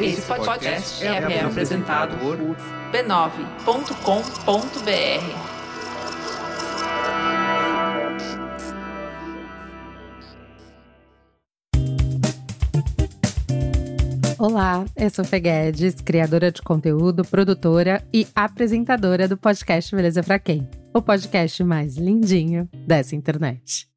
Esse podcast é, é apresentado por b9.com.br. Olá, eu sou Fê Guedes, criadora de conteúdo, produtora e apresentadora do podcast Beleza Pra Quem? O podcast mais lindinho dessa internet.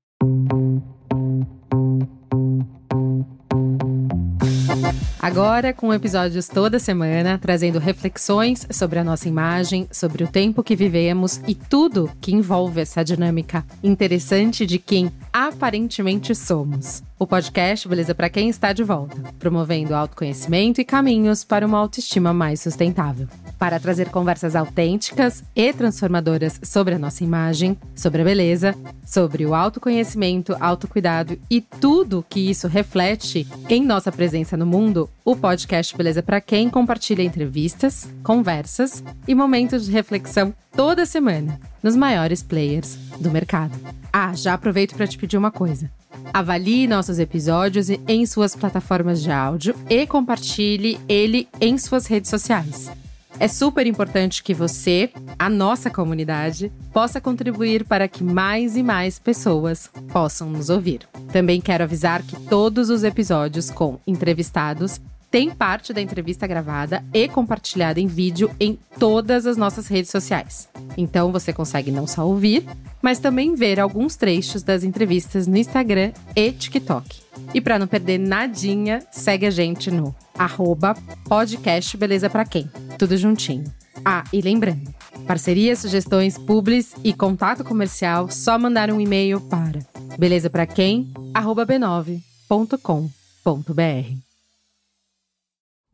Agora, com episódios toda semana, trazendo reflexões sobre a nossa imagem, sobre o tempo que vivemos e tudo que envolve essa dinâmica interessante de quem aparentemente somos. O podcast Beleza para quem está de volta, promovendo autoconhecimento e caminhos para uma autoestima mais sustentável para trazer conversas autênticas e transformadoras sobre a nossa imagem, sobre a beleza, sobre o autoconhecimento, autocuidado e tudo que isso reflete em nossa presença no mundo. O podcast Beleza para quem compartilha entrevistas, conversas e momentos de reflexão toda semana nos maiores players do mercado. Ah, já aproveito para te pedir uma coisa. Avalie nossos episódios em suas plataformas de áudio e compartilhe ele em suas redes sociais. É super importante que você, a nossa comunidade, possa contribuir para que mais e mais pessoas possam nos ouvir. Também quero avisar que todos os episódios com entrevistados têm parte da entrevista gravada e compartilhada em vídeo em todas as nossas redes sociais. Então você consegue não só ouvir, mas também ver alguns trechos das entrevistas no Instagram e TikTok. E para não perder nadinha, segue a gente no arroba podcast Beleza Pra Quem. Tudo juntinho. Ah, e lembrando, parcerias, sugestões, publis e contato comercial, só mandar um e-mail para beleza para quem b9.com.br.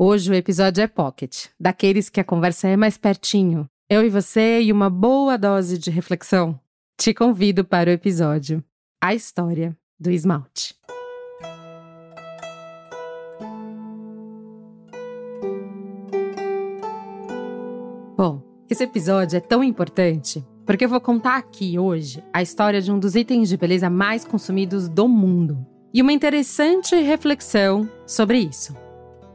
Hoje o episódio é Pocket, daqueles que a conversa é mais pertinho. Eu e você e uma boa dose de reflexão. Te convido para o episódio A História do Esmalte. Bom, esse episódio é tão importante porque eu vou contar aqui hoje a história de um dos itens de beleza mais consumidos do mundo e uma interessante reflexão sobre isso.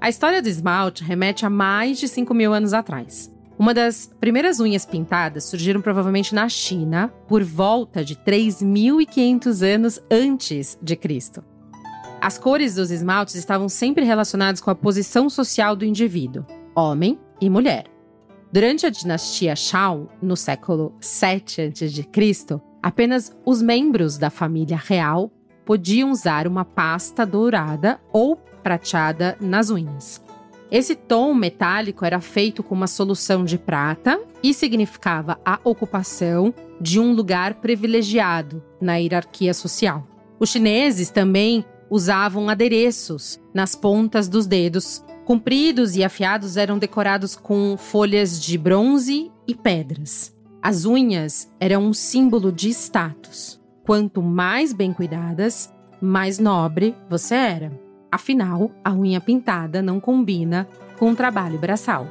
A história do esmalte remete a mais de 5 mil anos atrás. Uma das primeiras unhas pintadas surgiram provavelmente na China por volta de 3.500 anos antes de Cristo. As cores dos esmaltes estavam sempre relacionadas com a posição social do indivíduo, homem e mulher. Durante a dinastia Shao, no século 7 a.C., apenas os membros da família real podiam usar uma pasta dourada ou prateada nas unhas. Esse tom metálico era feito com uma solução de prata e significava a ocupação de um lugar privilegiado na hierarquia social. Os chineses também usavam adereços nas pontas dos dedos Compridos e afiados eram decorados com folhas de bronze e pedras. As unhas eram um símbolo de status. Quanto mais bem cuidadas, mais nobre você era. Afinal, a unha pintada não combina com o trabalho braçal.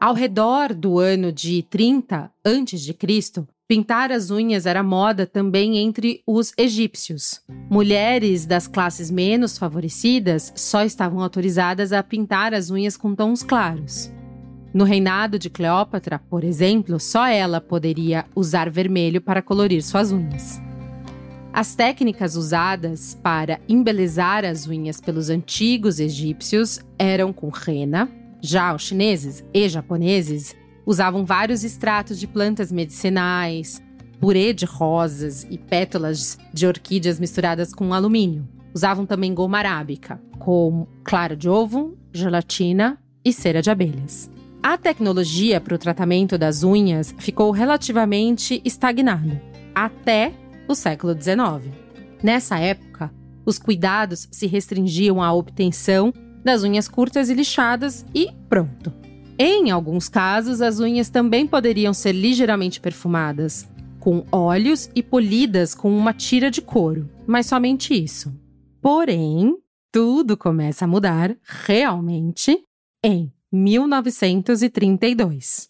Ao redor do ano de 30 a.C., Pintar as unhas era moda também entre os egípcios. Mulheres das classes menos favorecidas só estavam autorizadas a pintar as unhas com tons claros. No reinado de Cleópatra, por exemplo, só ela poderia usar vermelho para colorir suas unhas. As técnicas usadas para embelezar as unhas pelos antigos egípcios eram com rena, já os chineses e japoneses Usavam vários extratos de plantas medicinais, purê de rosas e pétalas de orquídeas misturadas com alumínio. Usavam também goma arábica, com clara de ovo, gelatina e cera de abelhas. A tecnologia para o tratamento das unhas ficou relativamente estagnada até o século XIX. Nessa época, os cuidados se restringiam à obtenção das unhas curtas e lixadas e pronto. Em alguns casos, as unhas também poderiam ser ligeiramente perfumadas, com óleos e polidas com uma tira de couro, mas somente isso. Porém, tudo começa a mudar realmente em 1932.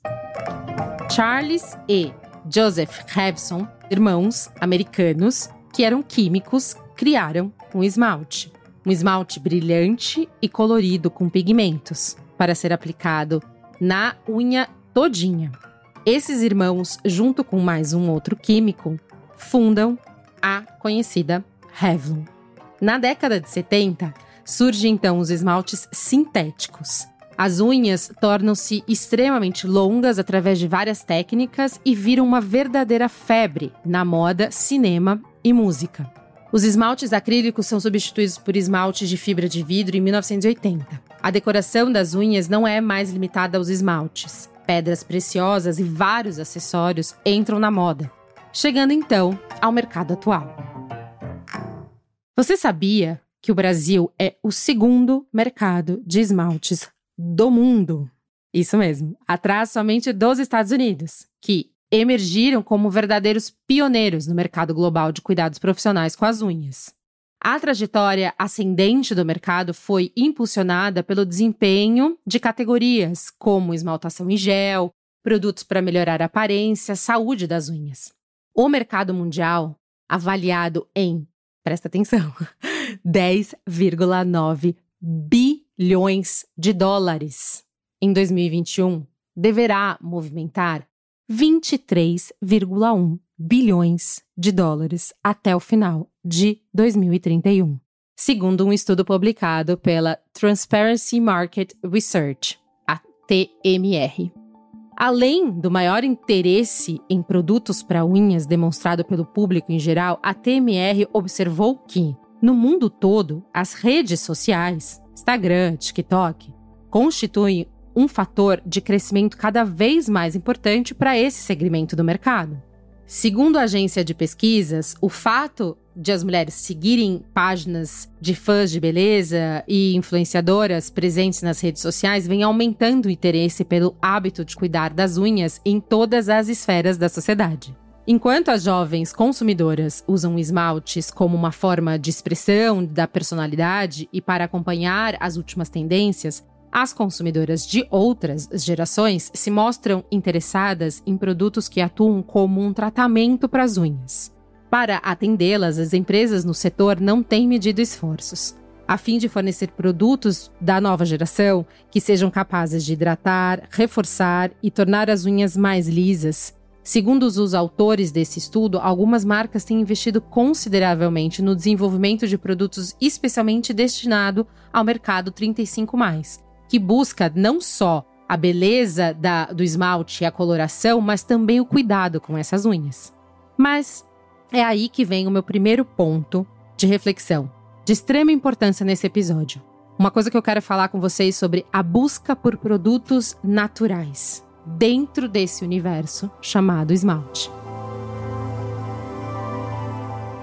Charles e Joseph Revson, irmãos americanos, que eram químicos, criaram um esmalte. Um esmalte brilhante e colorido com pigmentos, para ser aplicado na unha todinha. Esses irmãos, junto com mais um outro químico, fundam a conhecida Revlon. Na década de 70, surgem então os esmaltes sintéticos. As unhas tornam-se extremamente longas através de várias técnicas e viram uma verdadeira febre na moda, cinema e música. Os esmaltes acrílicos são substituídos por esmaltes de fibra de vidro em 1980. A decoração das unhas não é mais limitada aos esmaltes. Pedras preciosas e vários acessórios entram na moda, chegando então ao mercado atual. Você sabia que o Brasil é o segundo mercado de esmaltes do mundo? Isso mesmo, atrás somente dos Estados Unidos, que emergiram como verdadeiros pioneiros no mercado global de cuidados profissionais com as unhas. A trajetória ascendente do mercado foi impulsionada pelo desempenho de categorias como esmaltação em gel, produtos para melhorar a aparência, saúde das unhas. O mercado mundial, avaliado em, presta atenção, 10,9 bilhões de dólares em 2021, deverá movimentar 23,1 bilhões de dólares até o final de 2031, segundo um estudo publicado pela Transparency Market Research, a TMR. Além do maior interesse em produtos para unhas demonstrado pelo público em geral, a TMR observou que, no mundo todo, as redes sociais, Instagram, TikTok, constituem um fator de crescimento cada vez mais importante para esse segmento do mercado. Segundo a agência de pesquisas, o fato de as mulheres seguirem páginas de fãs de beleza e influenciadoras presentes nas redes sociais vem aumentando o interesse pelo hábito de cuidar das unhas em todas as esferas da sociedade. Enquanto as jovens consumidoras usam esmaltes como uma forma de expressão da personalidade e para acompanhar as últimas tendências, as consumidoras de outras gerações se mostram interessadas em produtos que atuam como um tratamento para as unhas. Para atendê-las, as empresas no setor não têm medido esforços, a fim de fornecer produtos da nova geração que sejam capazes de hidratar, reforçar e tornar as unhas mais lisas. Segundo os autores desse estudo, algumas marcas têm investido consideravelmente no desenvolvimento de produtos especialmente destinados ao mercado 35 que busca não só a beleza da, do esmalte e a coloração, mas também o cuidado com essas unhas. Mas é aí que vem o meu primeiro ponto de reflexão, de extrema importância nesse episódio. Uma coisa que eu quero falar com vocês sobre a busca por produtos naturais dentro desse universo chamado esmalte.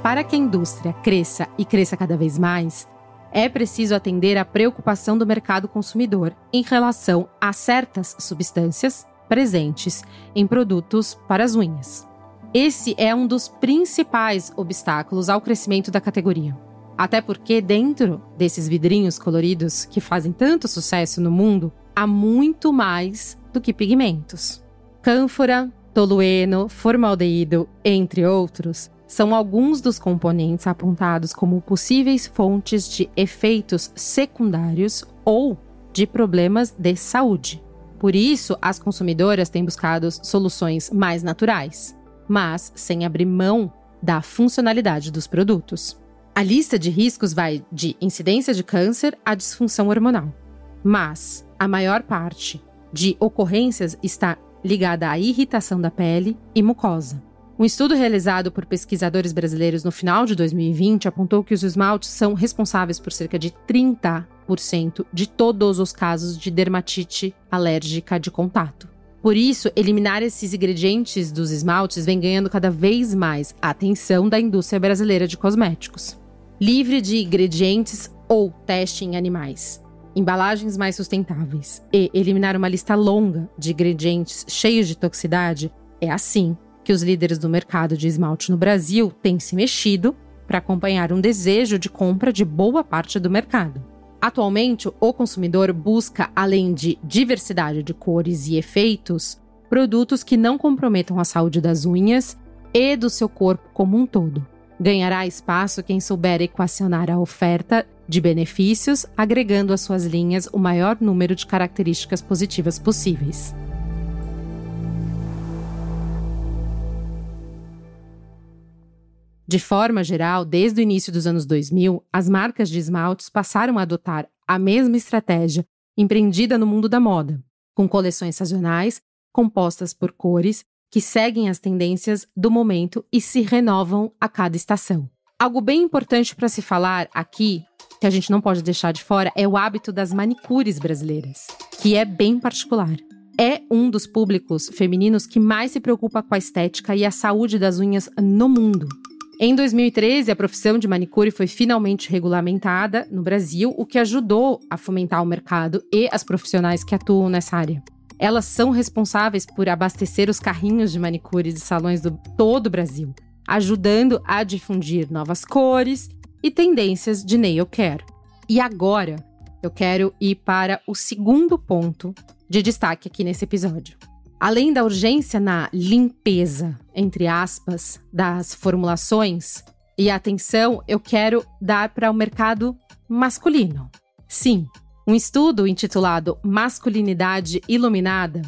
Para que a indústria cresça e cresça cada vez mais, é preciso atender à preocupação do mercado consumidor em relação a certas substâncias presentes em produtos para as unhas. Esse é um dos principais obstáculos ao crescimento da categoria. Até porque, dentro desses vidrinhos coloridos que fazem tanto sucesso no mundo, há muito mais do que pigmentos. Cânfora, tolueno, formaldeído, entre outros, são alguns dos componentes apontados como possíveis fontes de efeitos secundários ou de problemas de saúde. Por isso, as consumidoras têm buscado soluções mais naturais, mas sem abrir mão da funcionalidade dos produtos. A lista de riscos vai de incidência de câncer a disfunção hormonal, mas a maior parte de ocorrências está ligada à irritação da pele e mucosa. Um estudo realizado por pesquisadores brasileiros no final de 2020 apontou que os esmaltes são responsáveis por cerca de 30% de todos os casos de dermatite alérgica de contato. Por isso, eliminar esses ingredientes dos esmaltes vem ganhando cada vez mais a atenção da indústria brasileira de cosméticos. Livre de ingredientes ou teste em animais, embalagens mais sustentáveis e eliminar uma lista longa de ingredientes cheios de toxicidade é assim que os líderes do mercado de esmalte no Brasil têm se mexido para acompanhar um desejo de compra de boa parte do mercado. Atualmente, o consumidor busca, além de diversidade de cores e efeitos, produtos que não comprometam a saúde das unhas e do seu corpo como um todo. Ganhará espaço quem souber equacionar a oferta de benefícios, agregando às suas linhas o maior número de características positivas possíveis. De forma geral, desde o início dos anos 2000, as marcas de esmaltes passaram a adotar a mesma estratégia empreendida no mundo da moda, com coleções sazonais compostas por cores que seguem as tendências do momento e se renovam a cada estação. Algo bem importante para se falar aqui, que a gente não pode deixar de fora, é o hábito das manicures brasileiras, que é bem particular. É um dos públicos femininos que mais se preocupa com a estética e a saúde das unhas no mundo. Em 2013, a profissão de manicure foi finalmente regulamentada no Brasil, o que ajudou a fomentar o mercado e as profissionais que atuam nessa área. Elas são responsáveis por abastecer os carrinhos de manicure de salões do todo o Brasil, ajudando a difundir novas cores e tendências de nail care. E agora, eu quero ir para o segundo ponto de destaque aqui nesse episódio. Além da urgência na limpeza, entre aspas, das formulações e atenção, eu quero dar para o mercado masculino. Sim, um estudo intitulado Masculinidade Iluminada,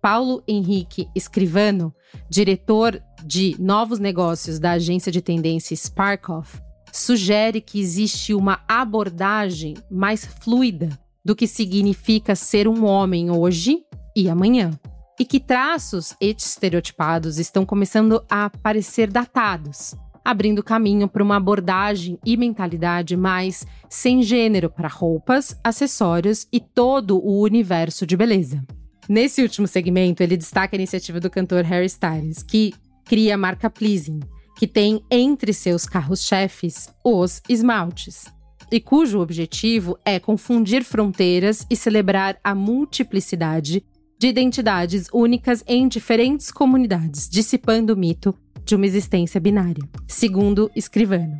Paulo Henrique Escrivano, diretor de novos negócios da agência de tendência Sparkoff, sugere que existe uma abordagem mais fluida do que significa ser um homem hoje e amanhã. E que traços estereotipados estão começando a parecer datados, abrindo caminho para uma abordagem e mentalidade mais sem gênero para roupas, acessórios e todo o universo de beleza. Nesse último segmento, ele destaca a iniciativa do cantor Harry Styles, que cria a marca Pleasing, que tem entre seus carros-chefes os esmaltes, e cujo objetivo é confundir fronteiras e celebrar a multiplicidade de identidades únicas em diferentes comunidades, dissipando o mito de uma existência binária, segundo Escrivano.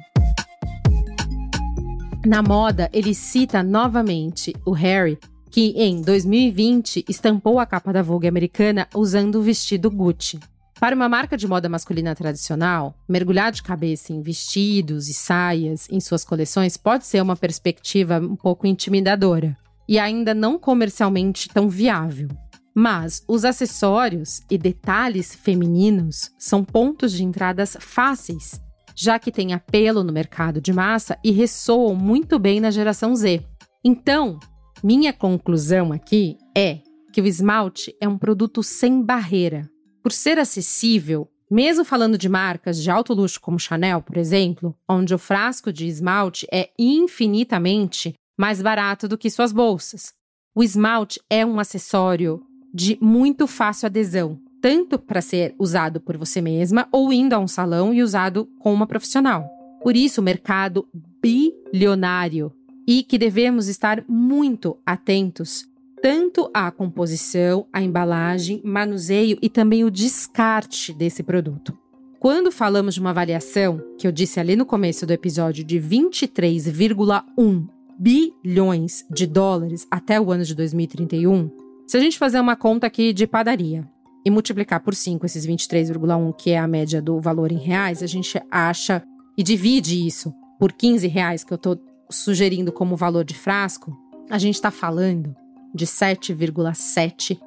Na moda, ele cita novamente o Harry, que em 2020 estampou a capa da Vogue americana usando o vestido Gucci. Para uma marca de moda masculina tradicional, mergulhar de cabeça em vestidos e saias em suas coleções pode ser uma perspectiva um pouco intimidadora e ainda não comercialmente tão viável. Mas os acessórios e detalhes femininos são pontos de entradas fáceis, já que têm apelo no mercado de massa e ressoam muito bem na geração Z. Então, minha conclusão aqui é que o esmalte é um produto sem barreira. Por ser acessível, mesmo falando de marcas de alto luxo como Chanel, por exemplo, onde o frasco de esmalte é infinitamente mais barato do que suas bolsas. O esmalte é um acessório de muito fácil adesão, tanto para ser usado por você mesma ou indo a um salão e usado com uma profissional. Por isso, o mercado bilionário e que devemos estar muito atentos tanto à composição, à embalagem, manuseio e também o descarte desse produto. Quando falamos de uma avaliação, que eu disse ali no começo do episódio, de 23,1 bilhões de dólares até o ano de 2031, se a gente fazer uma conta aqui de padaria e multiplicar por 5 esses 23,1, que é a média do valor em reais, a gente acha e divide isso por 15 reais, que eu estou sugerindo como valor de frasco, a gente está falando de 7,7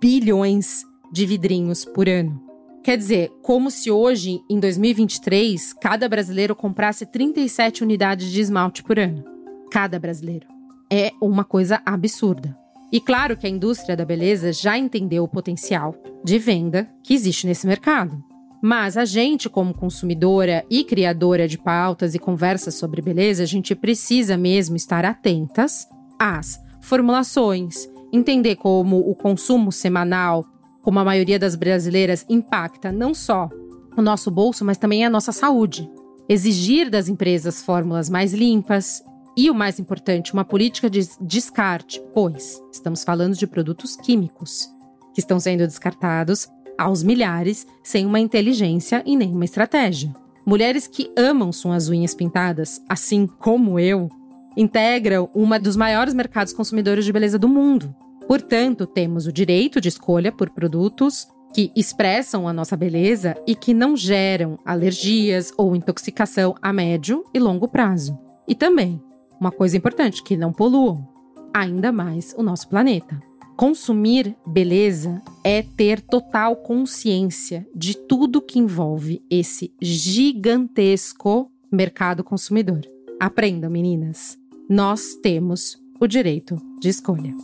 bilhões de vidrinhos por ano. Quer dizer, como se hoje, em 2023, cada brasileiro comprasse 37 unidades de esmalte por ano. Cada brasileiro. É uma coisa absurda. E claro que a indústria da beleza já entendeu o potencial de venda que existe nesse mercado. Mas a gente, como consumidora e criadora de pautas e conversas sobre beleza, a gente precisa mesmo estar atentas às formulações, entender como o consumo semanal, como a maioria das brasileiras, impacta não só o nosso bolso, mas também a nossa saúde. Exigir das empresas fórmulas mais limpas, e o mais importante, uma política de descarte, pois estamos falando de produtos químicos que estão sendo descartados aos milhares sem uma inteligência e nenhuma estratégia. Mulheres que amam suas unhas pintadas, assim como eu, integram uma dos maiores mercados consumidores de beleza do mundo. Portanto, temos o direito de escolha por produtos que expressam a nossa beleza e que não geram alergias ou intoxicação a médio e longo prazo. E também, uma coisa importante, que não poluam ainda mais o nosso planeta. Consumir beleza é ter total consciência de tudo que envolve esse gigantesco mercado consumidor. Aprendam, meninas. Nós temos o direito de escolha.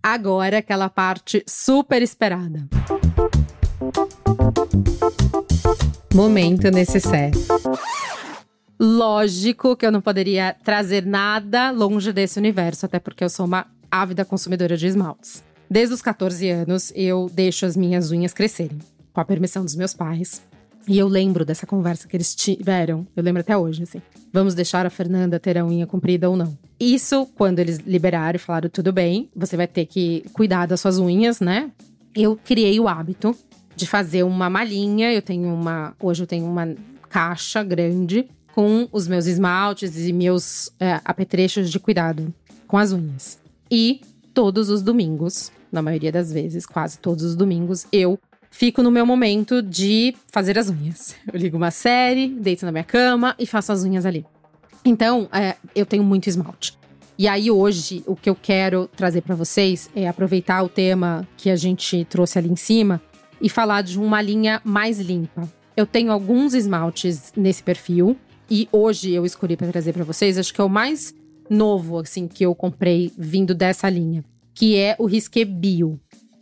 Agora aquela parte super esperada. Momento necessário. Lógico que eu não poderia trazer nada longe desse universo, até porque eu sou uma ávida consumidora de esmaltes. Desde os 14 anos, eu deixo as minhas unhas crescerem, com a permissão dos meus pais. E eu lembro dessa conversa que eles tiveram, eu lembro até hoje, assim. Vamos deixar a Fernanda ter a unha comprida ou não? Isso, quando eles liberaram e falaram, tudo bem, você vai ter que cuidar das suas unhas, né? Eu criei o hábito de fazer uma malinha. Eu tenho uma. Hoje eu tenho uma caixa grande com os meus esmaltes e meus é, apetrechos de cuidado com as unhas. E todos os domingos, na maioria das vezes, quase todos os domingos, eu fico no meu momento de fazer as unhas. Eu ligo uma série, deito na minha cama e faço as unhas ali. Então, é, eu tenho muito esmalte. E aí, hoje, o que eu quero trazer para vocês é aproveitar o tema que a gente trouxe ali em cima e falar de uma linha mais limpa. Eu tenho alguns esmaltes nesse perfil e hoje eu escolhi para trazer para vocês, acho que é o mais novo assim que eu comprei vindo dessa linha, que é o Risqué Bio.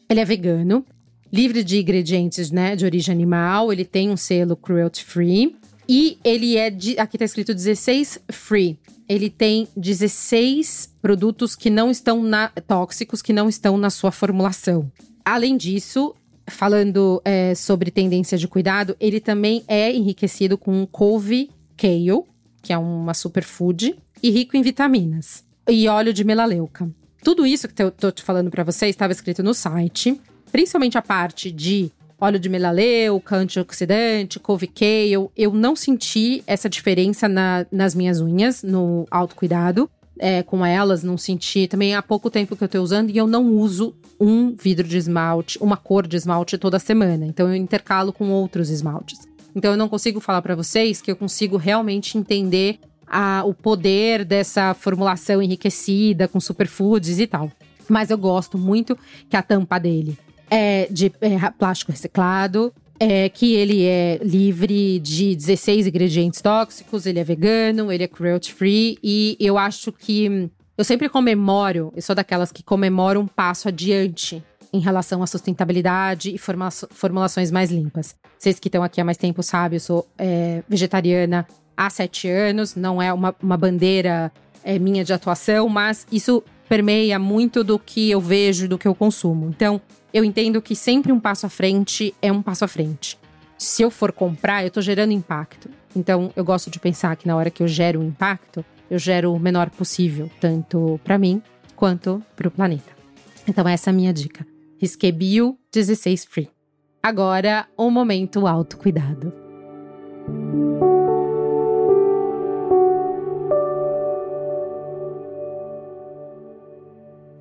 Ele é vegano, livre de ingredientes, né, de origem animal, ele tem um selo cruelty free e ele é de, aqui tá escrito 16 free. Ele tem 16 produtos que não estão na, tóxicos que não estão na sua formulação. Além disso, falando é, sobre tendência de cuidado, ele também é enriquecido com couve kale, que é uma superfood, e rico em vitaminas, e óleo de melaleuca. Tudo isso que eu tô te falando para vocês estava escrito no site, principalmente a parte de óleo de melaleuca, antioxidante, couve kale. Eu não senti essa diferença na, nas minhas unhas, no autocuidado. É, com elas, não senti. Também há pouco tempo que eu tô usando e eu não uso um vidro de esmalte, uma cor de esmalte toda semana. Então eu intercalo com outros esmaltes. Então eu não consigo falar para vocês que eu consigo realmente entender a, o poder dessa formulação enriquecida com superfoods e tal. Mas eu gosto muito que a tampa dele é de é, plástico reciclado, é que ele é livre de 16 ingredientes tóxicos, ele é vegano, ele é cruelty free e eu acho que eu sempre comemoro, eu sou daquelas que comemoram um passo adiante em relação à sustentabilidade e formula formulações mais limpas. Vocês que estão aqui há mais tempo sabem, eu sou é, vegetariana há sete anos, não é uma, uma bandeira é, minha de atuação, mas isso permeia muito do que eu vejo, do que eu consumo. Então, eu entendo que sempre um passo à frente é um passo à frente. Se eu for comprar, eu estou gerando impacto. Então, eu gosto de pensar que na hora que eu gero um impacto, eu gero o menor possível, tanto para mim quanto para o planeta. Então, essa é a minha dica. Risqué Bio 16 Free. Agora, o momento autocuidado.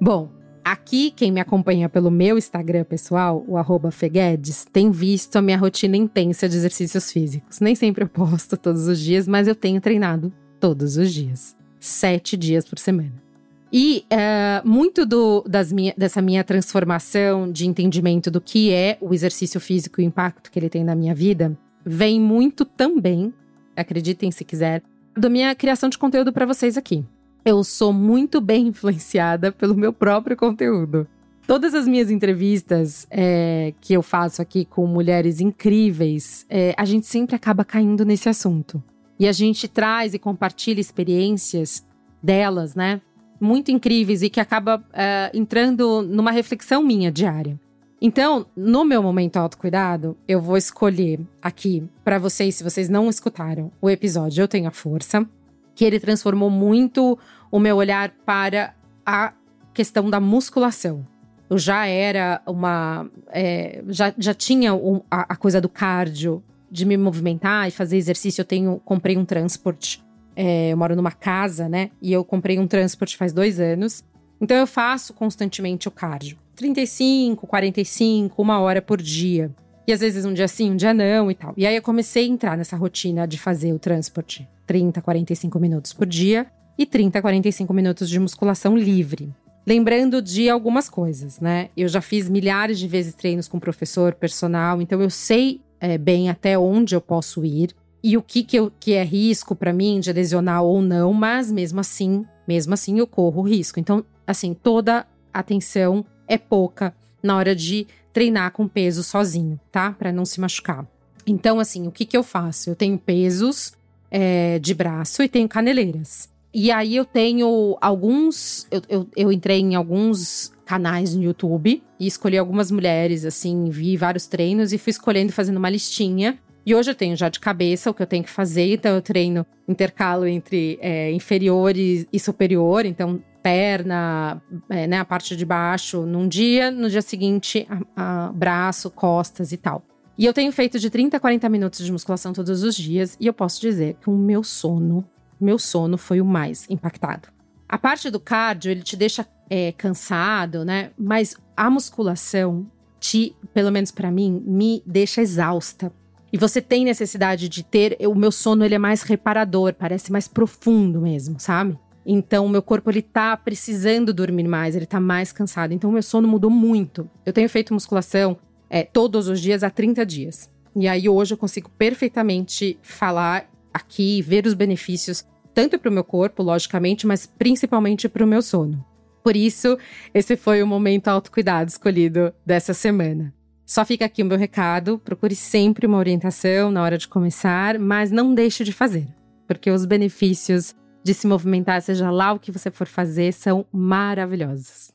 Bom, aqui quem me acompanha pelo meu Instagram pessoal, o Feguedes, tem visto a minha rotina intensa de exercícios físicos. Nem sempre eu posto todos os dias, mas eu tenho treinado todos os dias. Sete dias por semana. E uh, muito do, das minha, dessa minha transformação de entendimento do que é o exercício físico e o impacto que ele tem na minha vida vem muito também, acreditem se quiser, da minha criação de conteúdo para vocês aqui. Eu sou muito bem influenciada pelo meu próprio conteúdo. Todas as minhas entrevistas é, que eu faço aqui com mulheres incríveis, é, a gente sempre acaba caindo nesse assunto. E a gente traz e compartilha experiências delas, né? Muito incríveis e que acaba uh, entrando numa reflexão minha diária. Então, no meu momento autocuidado, eu vou escolher aqui para vocês, se vocês não escutaram o episódio Eu Tenho a Força, que ele transformou muito o meu olhar para a questão da musculação. Eu já era uma. É, já, já tinha um, a, a, coisa do cardio, de me movimentar e fazer exercício. Eu tenho, comprei um transporte é, eu moro numa casa, né? E eu comprei um transporte faz dois anos. Então eu faço constantemente o cardio. 35, 45, uma hora por dia. E às vezes um dia sim, um dia não e tal. E aí eu comecei a entrar nessa rotina de fazer o transporte 30, 45 minutos por dia e 30, 45 minutos de musculação livre. Lembrando de algumas coisas, né? Eu já fiz milhares de vezes treinos com professor, personal, então eu sei é, bem até onde eu posso ir e o que, que, eu, que é risco para mim de lesionar ou não, mas mesmo assim, mesmo assim eu corro risco. Então, assim, toda atenção é pouca na hora de treinar com peso sozinho, tá? Para não se machucar. Então, assim, o que, que eu faço? Eu tenho pesos é, de braço e tenho caneleiras. E aí eu tenho alguns. Eu, eu, eu, entrei em alguns canais no YouTube e escolhi algumas mulheres, assim, vi vários treinos e fui escolhendo fazendo uma listinha. E hoje eu tenho já de cabeça o que eu tenho que fazer, então eu treino intercalo entre é, inferior e, e, superior, então perna, é, né, a parte de baixo num dia, no dia seguinte, a, a braço, costas e tal. E eu tenho feito de 30 a 40 minutos de musculação todos os dias, e eu posso dizer que o meu sono meu sono foi o mais impactado. A parte do cardio, ele te deixa é, cansado, né? Mas a musculação, te, pelo menos para mim, me deixa exausta. E você tem necessidade de ter. O meu sono ele é mais reparador, parece mais profundo mesmo, sabe? Então, o meu corpo ele tá precisando dormir mais, ele tá mais cansado. Então, o meu sono mudou muito. Eu tenho feito musculação é, todos os dias há 30 dias. E aí, hoje, eu consigo perfeitamente falar aqui, ver os benefícios, tanto para o meu corpo, logicamente, mas principalmente para o meu sono. Por isso, esse foi o momento autocuidado escolhido dessa semana. Só fica aqui o meu recado: procure sempre uma orientação na hora de começar, mas não deixe de fazer, porque os benefícios de se movimentar, seja lá o que você for fazer, são maravilhosos.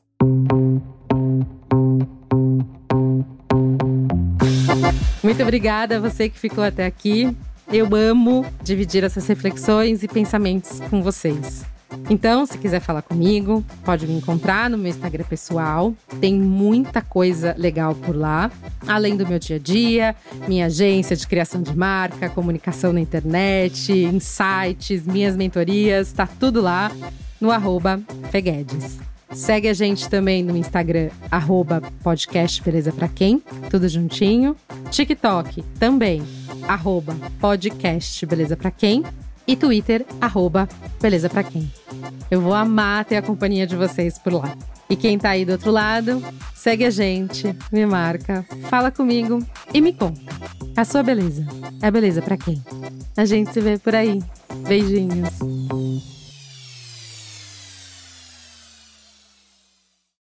Muito obrigada a você que ficou até aqui. Eu amo dividir essas reflexões e pensamentos com vocês. Então, se quiser falar comigo, pode me encontrar no meu Instagram pessoal. Tem muita coisa legal por lá, além do meu dia a dia, minha agência de criação de marca, comunicação na internet, insights, minhas mentorias, tá tudo lá no arroba Feguedes. Segue a gente também no Instagram, arroba podcast Beleza Pra Quem, tudo juntinho. TikTok também, arroba podcast Beleza Pra Quem. E Twitter, arroba Beleza Pra Quem. Eu vou amar ter a companhia de vocês por lá. E quem tá aí do outro lado, segue a gente, me marca, fala comigo e me conta. A sua beleza é beleza para quem? A gente se vê por aí. Beijinhos.